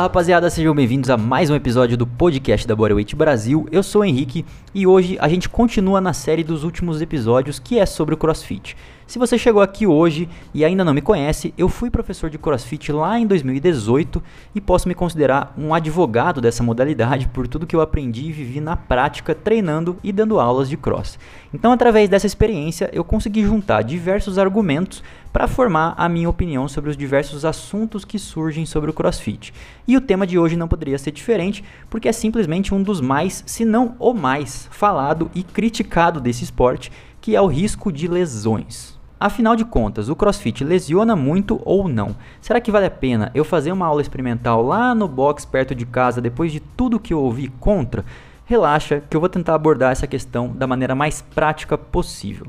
Fala rapaziada, sejam bem-vindos a mais um episódio do podcast da Bodyweight Brasil. Eu sou o Henrique e hoje a gente continua na série dos últimos episódios que é sobre o CrossFit. Se você chegou aqui hoje e ainda não me conhece, eu fui professor de CrossFit lá em 2018 e posso me considerar um advogado dessa modalidade por tudo que eu aprendi e vivi na prática treinando e dando aulas de cross. Então, através dessa experiência, eu consegui juntar diversos argumentos para formar a minha opinião sobre os diversos assuntos que surgem sobre o CrossFit. E o tema de hoje não poderia ser diferente, porque é simplesmente um dos mais, se não o mais, falado e criticado desse esporte, que é o risco de lesões. Afinal de contas, o CrossFit lesiona muito ou não? Será que vale a pena eu fazer uma aula experimental lá no box perto de casa depois de tudo que eu ouvi contra? Relaxa que eu vou tentar abordar essa questão da maneira mais prática possível.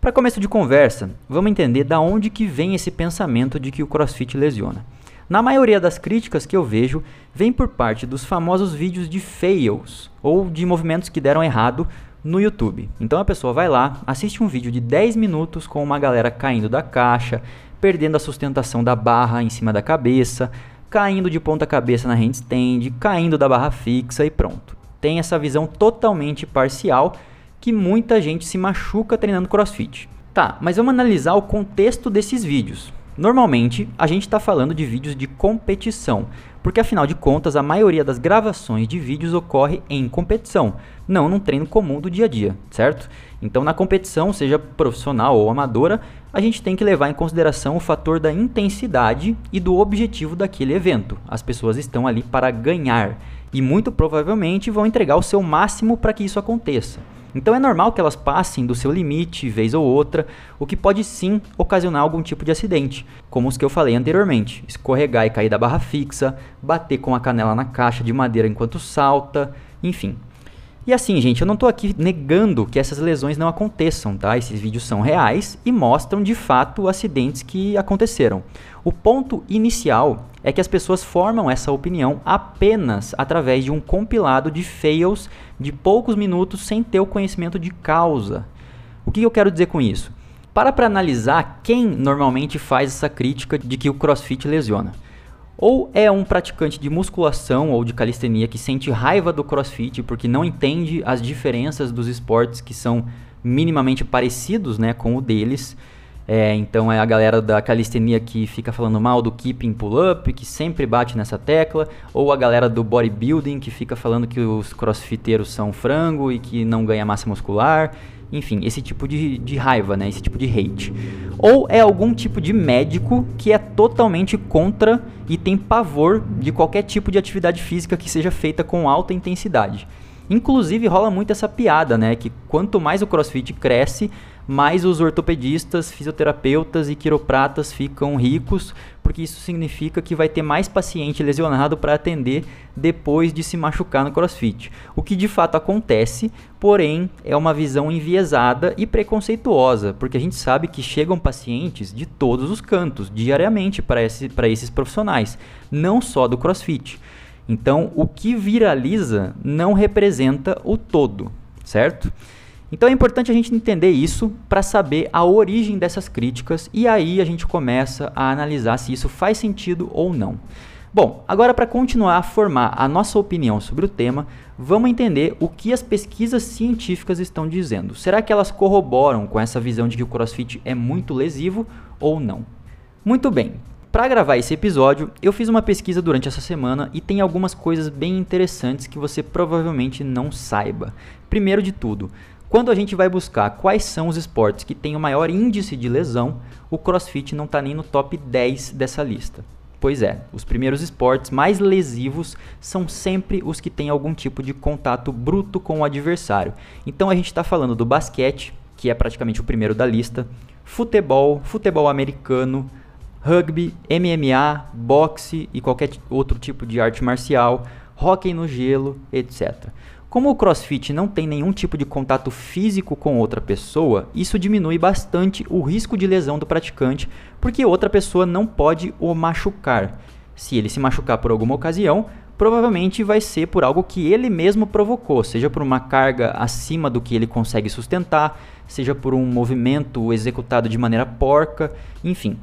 Para começo de conversa, vamos entender da onde que vem esse pensamento de que o CrossFit lesiona. Na maioria das críticas que eu vejo, vem por parte dos famosos vídeos de fails ou de movimentos que deram errado no YouTube. Então a pessoa vai lá, assiste um vídeo de 10 minutos com uma galera caindo da caixa, perdendo a sustentação da barra em cima da cabeça, caindo de ponta cabeça na handstand, caindo da barra fixa e pronto. Tem essa visão totalmente parcial que muita gente se machuca treinando crossfit. Tá, mas vamos analisar o contexto desses vídeos. Normalmente, a gente está falando de vídeos de competição, porque afinal de contas, a maioria das gravações de vídeos ocorre em competição, não num treino comum do dia a dia, certo? Então, na competição, seja profissional ou amadora, a gente tem que levar em consideração o fator da intensidade e do objetivo daquele evento. As pessoas estão ali para ganhar e muito provavelmente vão entregar o seu máximo para que isso aconteça. Então é normal que elas passem do seu limite vez ou outra, o que pode sim ocasionar algum tipo de acidente, como os que eu falei anteriormente: escorregar e cair da barra fixa, bater com a canela na caixa de madeira enquanto salta, enfim. E assim, gente, eu não estou aqui negando que essas lesões não aconteçam, tá? Esses vídeos são reais e mostram de fato acidentes que aconteceram. O ponto inicial é que as pessoas formam essa opinião apenas através de um compilado de fails de poucos minutos sem ter o conhecimento de causa. O que eu quero dizer com isso? Para para analisar quem normalmente faz essa crítica de que o CrossFit lesiona. Ou é um praticante de musculação ou de calistenia que sente raiva do CrossFit porque não entende as diferenças dos esportes que são minimamente parecidos, né, com o deles é, então é a galera da calistenia que fica falando mal do keeping pull-up, que sempre bate nessa tecla, ou a galera do bodybuilding que fica falando que os crossfiteiros são frango e que não ganha massa muscular. Enfim, esse tipo de, de raiva, né? Esse tipo de hate. Ou é algum tipo de médico que é totalmente contra e tem pavor de qualquer tipo de atividade física que seja feita com alta intensidade. Inclusive rola muito essa piada, né? Que quanto mais o CrossFit cresce, mais os ortopedistas, fisioterapeutas e quiropratas ficam ricos, porque isso significa que vai ter mais paciente lesionado para atender depois de se machucar no CrossFit. O que de fato acontece, porém, é uma visão enviesada e preconceituosa, porque a gente sabe que chegam pacientes de todos os cantos, diariamente, para esse, esses profissionais, não só do CrossFit. Então, o que viraliza não representa o todo, certo? Então é importante a gente entender isso para saber a origem dessas críticas e aí a gente começa a analisar se isso faz sentido ou não. Bom, agora para continuar a formar a nossa opinião sobre o tema, vamos entender o que as pesquisas científicas estão dizendo. Será que elas corroboram com essa visão de que o CrossFit é muito lesivo ou não? Muito bem, para gravar esse episódio, eu fiz uma pesquisa durante essa semana e tem algumas coisas bem interessantes que você provavelmente não saiba. Primeiro de tudo, quando a gente vai buscar quais são os esportes que têm o maior índice de lesão, o CrossFit não está nem no top 10 dessa lista. Pois é, os primeiros esportes mais lesivos são sempre os que têm algum tipo de contato bruto com o adversário. Então a gente está falando do basquete, que é praticamente o primeiro da lista, futebol, futebol americano, rugby, MMA, boxe e qualquer outro tipo de arte marcial, hóquei no gelo, etc. Como o CrossFit não tem nenhum tipo de contato físico com outra pessoa, isso diminui bastante o risco de lesão do praticante, porque outra pessoa não pode o machucar. Se ele se machucar por alguma ocasião, provavelmente vai ser por algo que ele mesmo provocou, seja por uma carga acima do que ele consegue sustentar, seja por um movimento executado de maneira porca, enfim.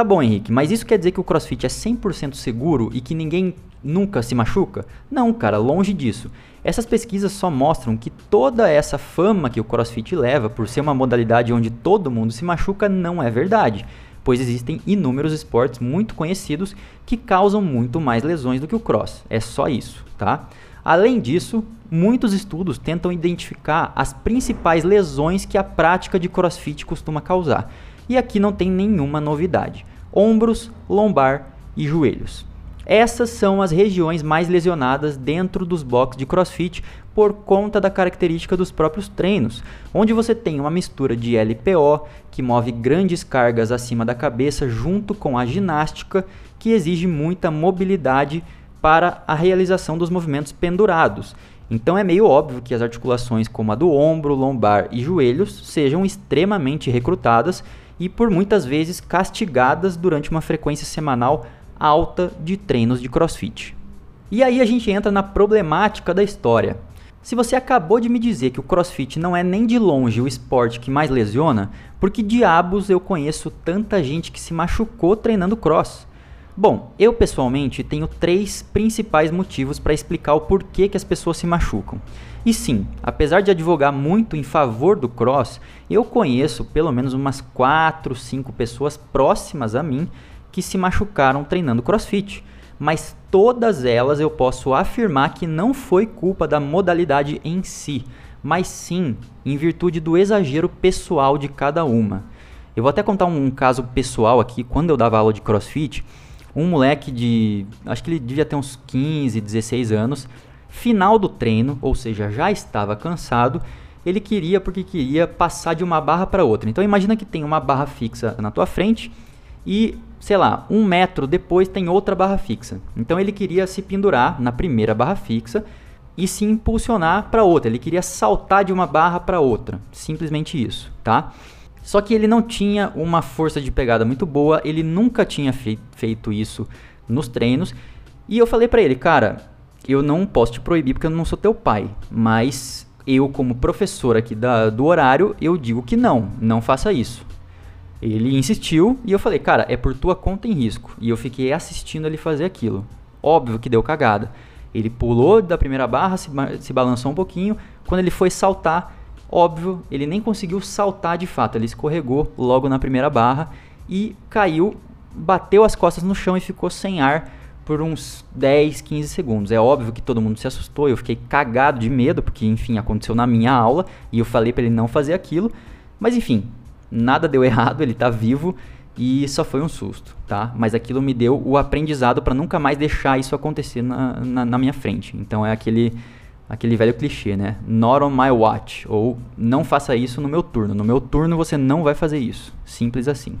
Tá bom, Henrique, mas isso quer dizer que o CrossFit é 100% seguro e que ninguém nunca se machuca? Não, cara, longe disso. Essas pesquisas só mostram que toda essa fama que o CrossFit leva por ser uma modalidade onde todo mundo se machuca não é verdade, pois existem inúmeros esportes muito conhecidos que causam muito mais lesões do que o cross. É só isso, tá? Além disso, muitos estudos tentam identificar as principais lesões que a prática de CrossFit costuma causar. E aqui não tem nenhuma novidade: ombros, lombar e joelhos. Essas são as regiões mais lesionadas dentro dos boxes de CrossFit por conta da característica dos próprios treinos, onde você tem uma mistura de LPO, que move grandes cargas acima da cabeça, junto com a ginástica, que exige muita mobilidade para a realização dos movimentos pendurados. Então é meio óbvio que as articulações como a do ombro, lombar e joelhos sejam extremamente recrutadas e por muitas vezes castigadas durante uma frequência semanal alta de treinos de crossfit. E aí a gente entra na problemática da história. Se você acabou de me dizer que o crossfit não é nem de longe o esporte que mais lesiona, por que diabos eu conheço tanta gente que se machucou treinando cross? Bom, eu pessoalmente tenho três principais motivos para explicar o porquê que as pessoas se machucam. E sim, apesar de advogar muito em favor do cross, eu conheço pelo menos umas 4, 5 pessoas próximas a mim que se machucaram treinando crossfit, mas todas elas eu posso afirmar que não foi culpa da modalidade em si, mas sim em virtude do exagero pessoal de cada uma. Eu vou até contar um caso pessoal aqui, quando eu dava aula de crossfit, um moleque de, acho que ele devia ter uns 15, 16 anos, final do treino, ou seja, já estava cansado, ele queria porque queria passar de uma barra para outra. Então imagina que tem uma barra fixa na tua frente e sei lá, um metro depois tem outra barra fixa. Então ele queria se pendurar na primeira barra fixa e se impulsionar para outra. Ele queria saltar de uma barra para outra. Simplesmente isso, tá? Só que ele não tinha uma força de pegada muito boa, ele nunca tinha fei feito isso nos treinos. E eu falei para ele, cara, eu não posso te proibir porque eu não sou teu pai, mas eu como professor aqui da, do horário, eu digo que não, não faça isso. Ele insistiu e eu falei, cara, é por tua conta em risco. E eu fiquei assistindo ele fazer aquilo. Óbvio que deu cagada. Ele pulou da primeira barra, se, se balançou um pouquinho. Quando ele foi saltar, óbvio, ele nem conseguiu saltar de fato. Ele escorregou logo na primeira barra e caiu, bateu as costas no chão e ficou sem ar por uns 10, 15 segundos. É óbvio que todo mundo se assustou, eu fiquei cagado de medo, porque enfim, aconteceu na minha aula e eu falei para ele não fazer aquilo. Mas enfim, nada deu errado, ele tá vivo e só foi um susto, tá? Mas aquilo me deu o aprendizado para nunca mais deixar isso acontecer na, na, na, minha frente. Então é aquele, aquele velho clichê, né? Not on my watch, ou não faça isso no meu turno. No meu turno você não vai fazer isso. Simples assim.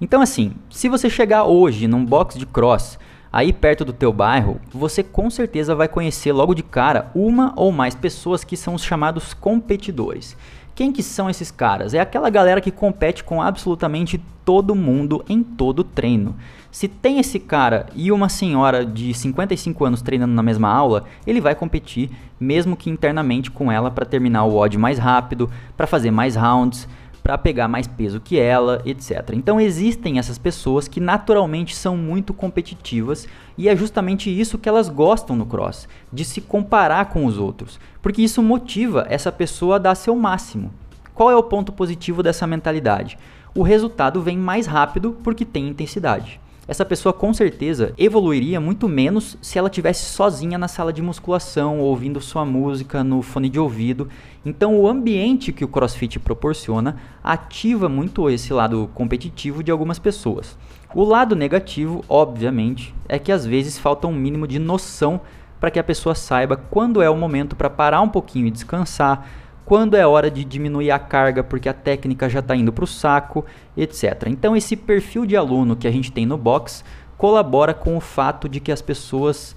Então assim, se você chegar hoje num box de cross aí perto do teu bairro, você com certeza vai conhecer logo de cara uma ou mais pessoas que são os chamados competidores. Quem que são esses caras? É aquela galera que compete com absolutamente todo mundo em todo treino. Se tem esse cara e uma senhora de 55 anos treinando na mesma aula, ele vai competir, mesmo que internamente com ela para terminar o odd mais rápido, para fazer mais rounds, para pegar mais peso que ela, etc. Então existem essas pessoas que naturalmente são muito competitivas e é justamente isso que elas gostam no cross, de se comparar com os outros, porque isso motiva essa pessoa a dar seu máximo. Qual é o ponto positivo dessa mentalidade? O resultado vem mais rápido porque tem intensidade essa pessoa com certeza evoluiria muito menos se ela tivesse sozinha na sala de musculação, ouvindo sua música no fone de ouvido. Então, o ambiente que o CrossFit proporciona ativa muito esse lado competitivo de algumas pessoas. O lado negativo, obviamente, é que às vezes falta um mínimo de noção para que a pessoa saiba quando é o momento para parar um pouquinho e descansar quando é hora de diminuir a carga porque a técnica já está indo para o saco, etc. Então esse perfil de aluno que a gente tem no box colabora com o fato de que as pessoas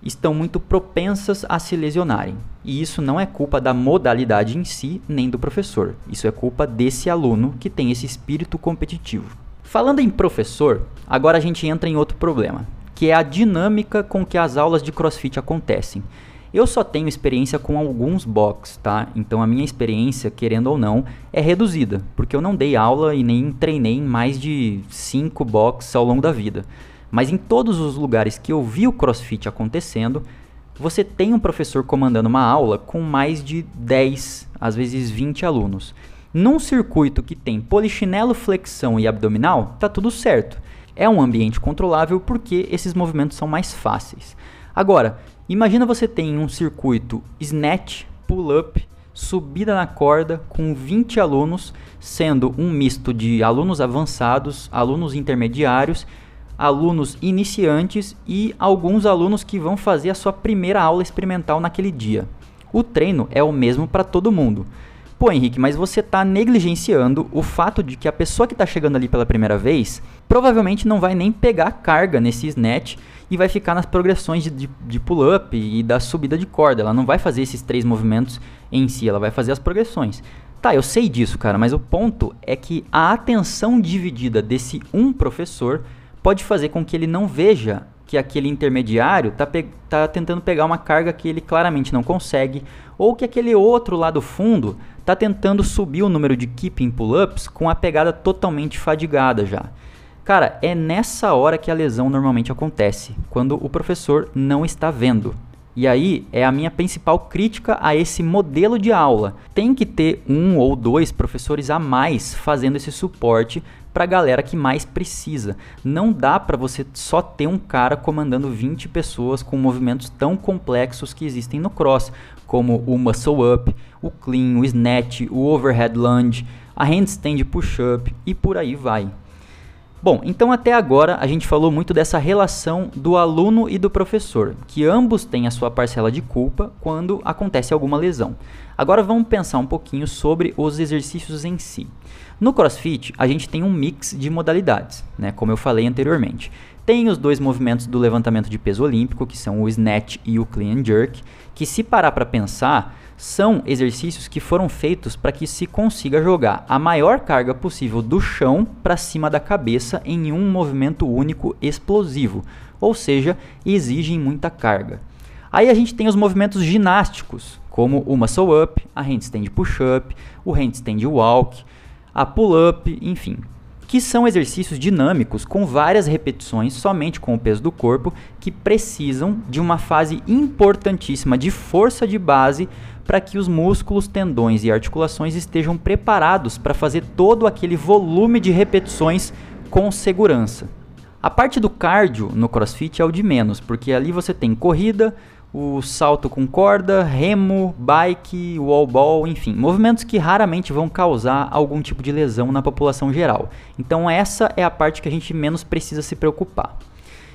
estão muito propensas a se lesionarem. E isso não é culpa da modalidade em si, nem do professor. Isso é culpa desse aluno que tem esse espírito competitivo. Falando em professor, agora a gente entra em outro problema, que é a dinâmica com que as aulas de CrossFit acontecem. Eu só tenho experiência com alguns box, tá? Então a minha experiência, querendo ou não, é reduzida, porque eu não dei aula e nem treinei em mais de 5 box ao longo da vida. Mas em todos os lugares que eu vi o CrossFit acontecendo, você tem um professor comandando uma aula com mais de 10, às vezes 20 alunos. Num circuito que tem polichinelo, flexão e abdominal, tá tudo certo. É um ambiente controlável porque esses movimentos são mais fáceis. Agora, imagina você tem um circuito snatch, pull-up, subida na corda com 20 alunos, sendo um misto de alunos avançados, alunos intermediários, alunos iniciantes e alguns alunos que vão fazer a sua primeira aula experimental naquele dia. O treino é o mesmo para todo mundo. Pô, Henrique, mas você está negligenciando o fato de que a pessoa que está chegando ali pela primeira vez provavelmente não vai nem pegar carga nesse snatch e vai ficar nas progressões de, de, de pull-up e da subida de corda. Ela não vai fazer esses três movimentos em si, ela vai fazer as progressões. Tá, eu sei disso, cara, mas o ponto é que a atenção dividida desse um professor pode fazer com que ele não veja que aquele intermediário está tá tentando pegar uma carga que ele claramente não consegue, ou que aquele outro lá do fundo está tentando subir o número de keeping pull-ups com a pegada totalmente fadigada já. Cara, é nessa hora que a lesão normalmente acontece, quando o professor não está vendo. E aí é a minha principal crítica a esse modelo de aula. Tem que ter um ou dois professores a mais fazendo esse suporte para a galera que mais precisa. Não dá para você só ter um cara comandando 20 pessoas com movimentos tão complexos que existem no cross, como o muscle up, o clean, o snatch, o overhead lunge, a handstand push-up e por aí vai. Bom, então até agora a gente falou muito dessa relação do aluno e do professor, que ambos têm a sua parcela de culpa quando acontece alguma lesão. Agora vamos pensar um pouquinho sobre os exercícios em si. No CrossFit, a gente tem um mix de modalidades, né, como eu falei anteriormente. Tem os dois movimentos do levantamento de peso olímpico, que são o snatch e o clean and jerk, que se parar para pensar, são exercícios que foram feitos para que se consiga jogar a maior carga possível do chão para cima da cabeça em um movimento único explosivo, ou seja, exigem muita carga. Aí a gente tem os movimentos ginásticos, como o muscle up, a handstand push-up, o handstand walk, a pull-up, enfim, que são exercícios dinâmicos com várias repetições somente com o peso do corpo que precisam de uma fase importantíssima de força de base para que os músculos, tendões e articulações estejam preparados para fazer todo aquele volume de repetições com segurança. A parte do cardio no CrossFit é o de menos, porque ali você tem corrida, o salto com corda, remo, bike, wall ball, enfim, movimentos que raramente vão causar algum tipo de lesão na população geral. Então essa é a parte que a gente menos precisa se preocupar.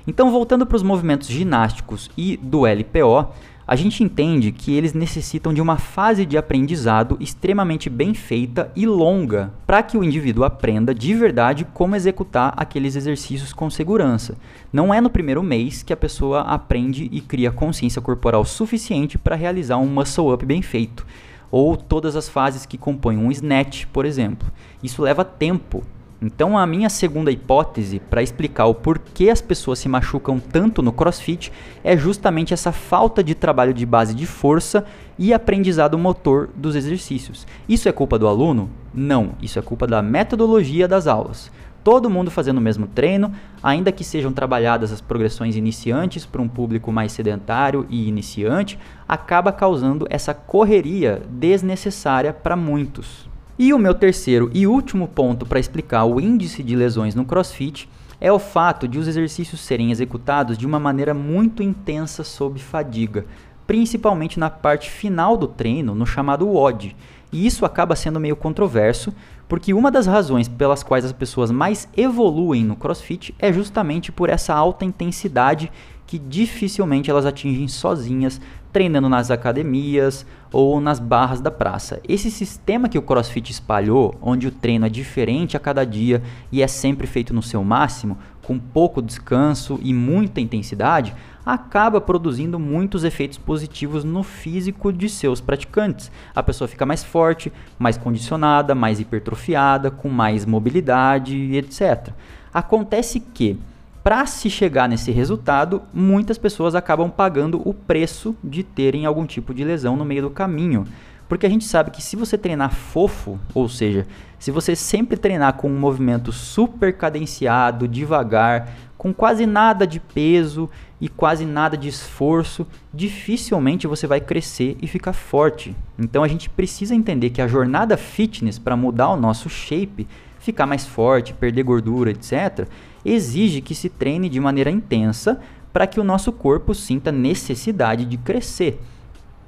Então voltando para os movimentos ginásticos e do LPO, a gente entende que eles necessitam de uma fase de aprendizado extremamente bem feita e longa para que o indivíduo aprenda de verdade como executar aqueles exercícios com segurança. Não é no primeiro mês que a pessoa aprende e cria consciência corporal suficiente para realizar um muscle up bem feito, ou todas as fases que compõem um snatch, por exemplo. Isso leva tempo então, a minha segunda hipótese para explicar o porquê as pessoas se machucam tanto no crossfit é justamente essa falta de trabalho de base de força e aprendizado motor dos exercícios. Isso é culpa do aluno? Não, isso é culpa da metodologia das aulas. Todo mundo fazendo o mesmo treino, ainda que sejam trabalhadas as progressões iniciantes para um público mais sedentário e iniciante, acaba causando essa correria desnecessária para muitos. E o meu terceiro e último ponto para explicar o índice de lesões no CrossFit é o fato de os exercícios serem executados de uma maneira muito intensa sob fadiga, principalmente na parte final do treino, no chamado WOD. E isso acaba sendo meio controverso, porque uma das razões pelas quais as pessoas mais evoluem no CrossFit é justamente por essa alta intensidade que dificilmente elas atingem sozinhas, treinando nas academias ou nas barras da praça. Esse sistema que o CrossFit espalhou, onde o treino é diferente a cada dia e é sempre feito no seu máximo, com pouco descanso e muita intensidade, acaba produzindo muitos efeitos positivos no físico de seus praticantes. A pessoa fica mais forte, mais condicionada, mais hipertrofiada, com mais mobilidade, etc. Acontece que para se chegar nesse resultado, muitas pessoas acabam pagando o preço de terem algum tipo de lesão no meio do caminho. Porque a gente sabe que se você treinar fofo, ou seja, se você sempre treinar com um movimento super cadenciado, devagar, com quase nada de peso e quase nada de esforço, dificilmente você vai crescer e ficar forte. Então a gente precisa entender que a jornada fitness para mudar o nosso shape, ficar mais forte, perder gordura, etc., exige que se treine de maneira intensa para que o nosso corpo sinta necessidade de crescer.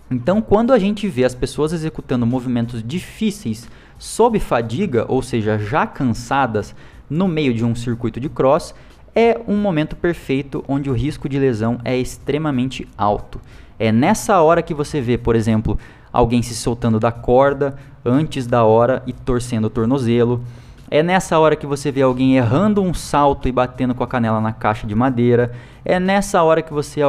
Então, quando a gente vê as pessoas executando movimentos difíceis sob fadiga, ou seja, já cansadas, no meio de um circuito de cross, é um momento perfeito onde o risco de lesão é extremamente alto. É nessa hora que você vê, por exemplo, alguém se soltando da corda antes da hora e torcendo o tornozelo. É nessa hora que você vê alguém errando um salto e batendo com a canela na caixa de madeira. É nessa hora que você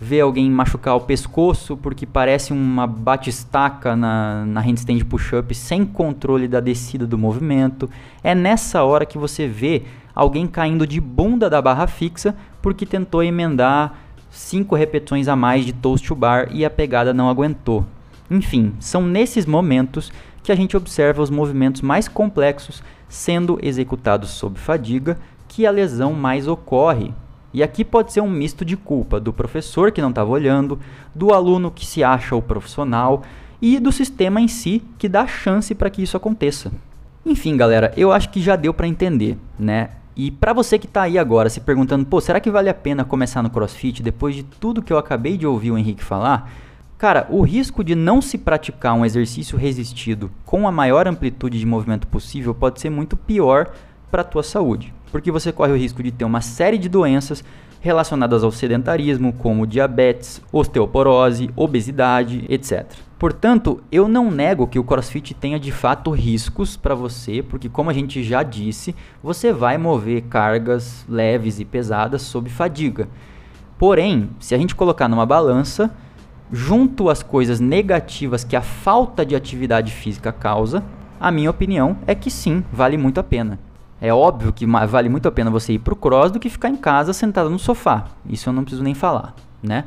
vê alguém machucar o pescoço porque parece uma batistaca na, na handstand push-up sem controle da descida do movimento. É nessa hora que você vê alguém caindo de bunda da barra fixa porque tentou emendar 5 repetições a mais de toast to bar e a pegada não aguentou. Enfim, são nesses momentos que a gente observa os movimentos mais complexos sendo executados sob fadiga que a lesão mais ocorre, e aqui pode ser um misto de culpa do professor que não estava olhando, do aluno que se acha o profissional e do sistema em si que dá chance para que isso aconteça. Enfim, galera, eu acho que já deu para entender, né? E para você que está aí agora se perguntando, pô, será que vale a pena começar no CrossFit depois de tudo que eu acabei de ouvir o Henrique falar? Cara, o risco de não se praticar um exercício resistido com a maior amplitude de movimento possível pode ser muito pior para a tua saúde porque você corre o risco de ter uma série de doenças relacionadas ao sedentarismo, como diabetes, osteoporose, obesidade, etc. Portanto, eu não nego que o CrossFit tenha de fato riscos para você, porque como a gente já disse, você vai mover cargas leves e pesadas sob fadiga. Porém, se a gente colocar numa balança, junto às coisas negativas que a falta de atividade física causa, a minha opinião é que sim, vale muito a pena. É óbvio que vale muito a pena você ir pro cross do que ficar em casa sentado no sofá. Isso eu não preciso nem falar, né?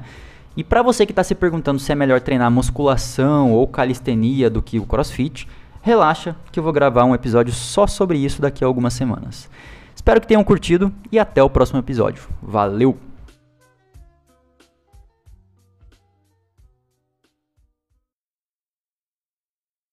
E para você que está se perguntando se é melhor treinar musculação ou calistenia do que o crossfit, relaxa que eu vou gravar um episódio só sobre isso daqui a algumas semanas. Espero que tenham curtido e até o próximo episódio. Valeu!